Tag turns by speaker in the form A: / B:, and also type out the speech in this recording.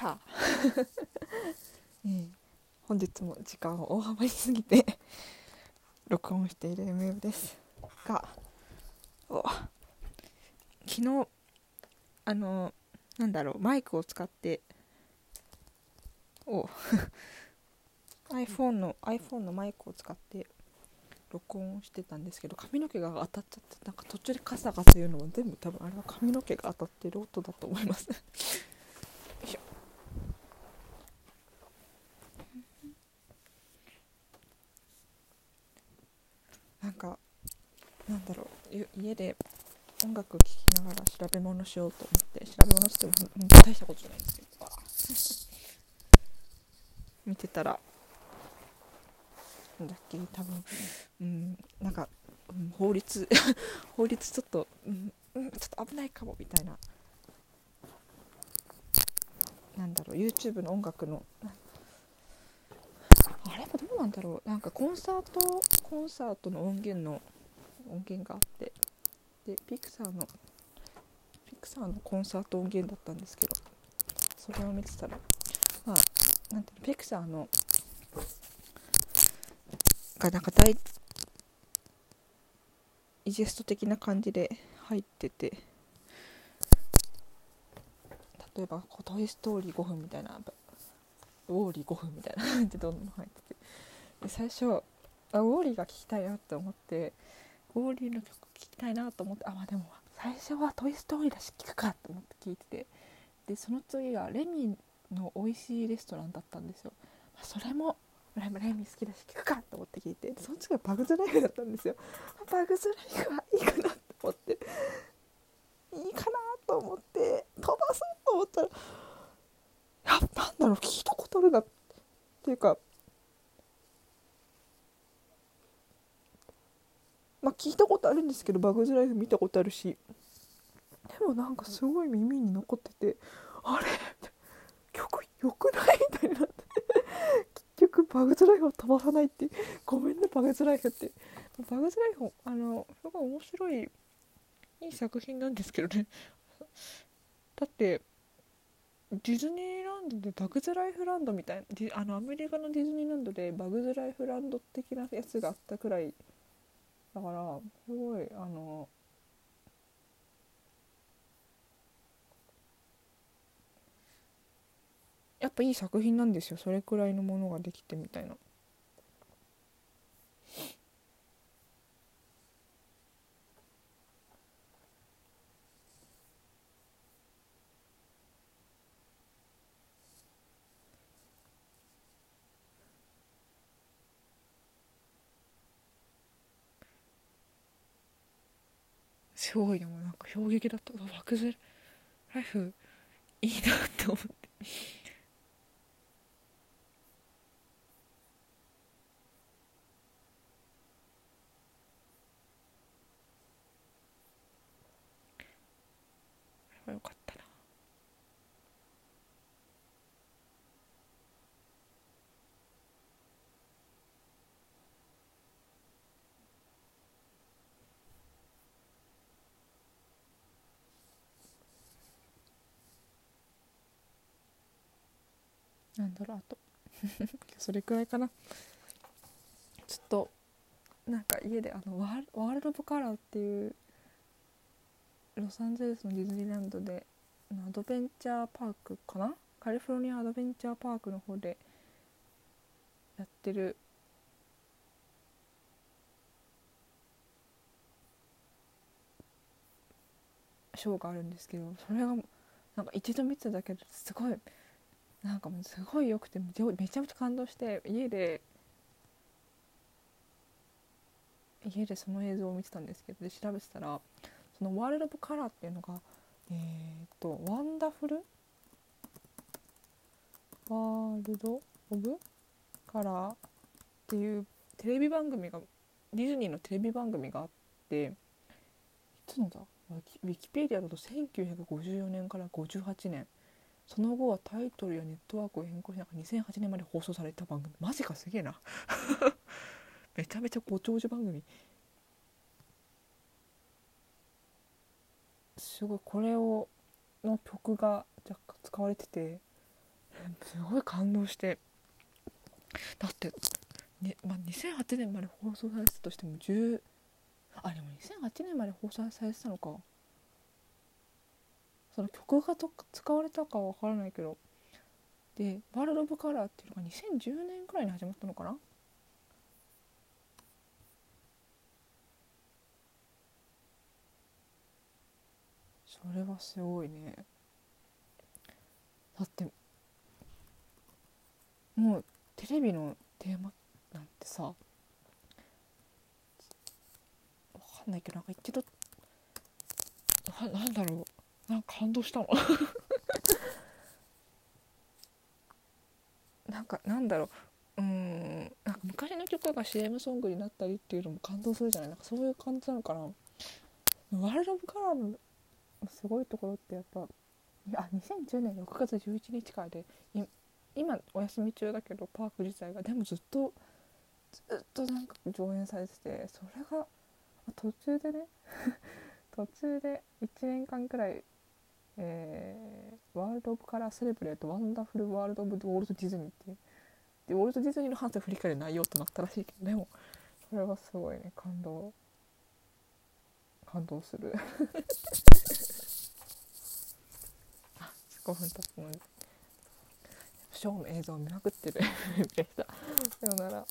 A: た、えー、本日も時間を大幅に過ぎて 録音している MF です。が昨日あのなんだろうマイクを使ってお iPhone の iPhone のマイクを使って録音してたんですけど髪の毛が当たっちゃってなんか途中でカサカサ言うのも全部多分あれは髪の毛が当たってる音だと思いますよいしょなんかなんだろう家で音楽聴きながら調べ物しようと思って調べ物しても大したことじゃないんですけど 見てたらだっけ多分うんなんか、うん、法律 法律ちょっと、うん、うん、ちょっと危ないかもみたいな。なんだろう YouTube の音楽のあれ？もどうなんだろう。なんかコンサートコンサートの音源の音源があって。でピクサーのピクサーのコンサート音源だったんですけど。それを見てたらまあなんていうのピクサーのがなんか大イジェスト的な感じで入ってて。例えば「トイ・ストーリー5分」みたいな「ウォーリー5分」みたいな感じでどんどん入ってて。で最初あウォーリーが聴きたいなって思ってウォーリーの曲聴きたいなと思ってあまあでも最初は「トイ・ストーリー」だし聴くかと思って聴いててでその次がレミの美味しいレストランだったんですよ、まあ、それもライブライミ好きだし聞くかと思って聞いてその次はバグズライフだったんですよ。バグズライフはいいかなと思って。いいかなと思って飛ばそうと思ったらやなんだろう聞いたことあるなっていうかまあ聞いたことあるんですけどバグズライフ見たことあるし。でもなんかすごい耳に残っててあれ？曲よくない？みたいになって。結局バグズライフを飛ばさないって。ごめんねバグズライフって。バグズライフあのすごい面白いいい作品なんですけどね。だってディズニーランドでバグズライフランドみたいなあのアメリカのディズニーランドでバグズライフランド的なやつがあったくらいだからすごいあのやっぱいい作品なんですよそれくらいのものができてみたいな。すごいでもなんか衝撃だった。漠然ライフいいなって思って。なんだろうあと。それくらいかな。ちょっとなんか家であのワールド・オブ・カラーっていうロサンゼルスのディズニーランドでアドベンチャーパークかな？カリフォルニアアドベンチャーパークの方でやってる。ショーがあるんですけどそれがなんか一度見てただけですごいなんかもうすごい良くてめちゃめちゃ感動して家で家でその映像を見てたんですけどで調べてたらそのワールド・オブ・カラーっていうのがえっ、とワンダフル？ワールド・オブ・カラーっていうテレビ番組がディズニーのテレビ番組があっていつのだ？ウィキペディアだと1954年から58年。その後はタイトルやネットワークを変更しながら2008年まで放送された番組。マジかすげえな。めちゃめちゃご長寿番組。すごいこれをの曲が若干使われててすごい感動して。だってねまあ、2008年まで放送されてたとしても10あでも2008年まで放送されてたのか。その曲がと使われたかは分からないけど。で「ワールド・オブ・カラー」っていうのが2010年くらいに始まったのかな？それはすごいね。だってもうテレビのテーマなんてさわかんないけどなんか一度ななんだろう。なんか感動したの なんかなんだろう。うん。なんか昔の曲が CM ソングになったりっていうのも感動するじゃない。なんかそういう感じなのかな。ワールド・オブ・カラーのすごいところってやっぱあ2010年6月11日からで今お休み中だけどパーク自体がでもずっとずっとなんか上演されててそれが途中でね 途中で1年間くらい、えー、ワールド・オブ・カラー・セレブレート・ワンダフル・ワールド・オブ・ウォルト・ディズニーっていう。でウォルト・ディズニーの反省振り返る内容となったらしいけどでもそれはすごいね感動感動する。あ5分経つのにショーの映像を見まくってる。でした。さようなら。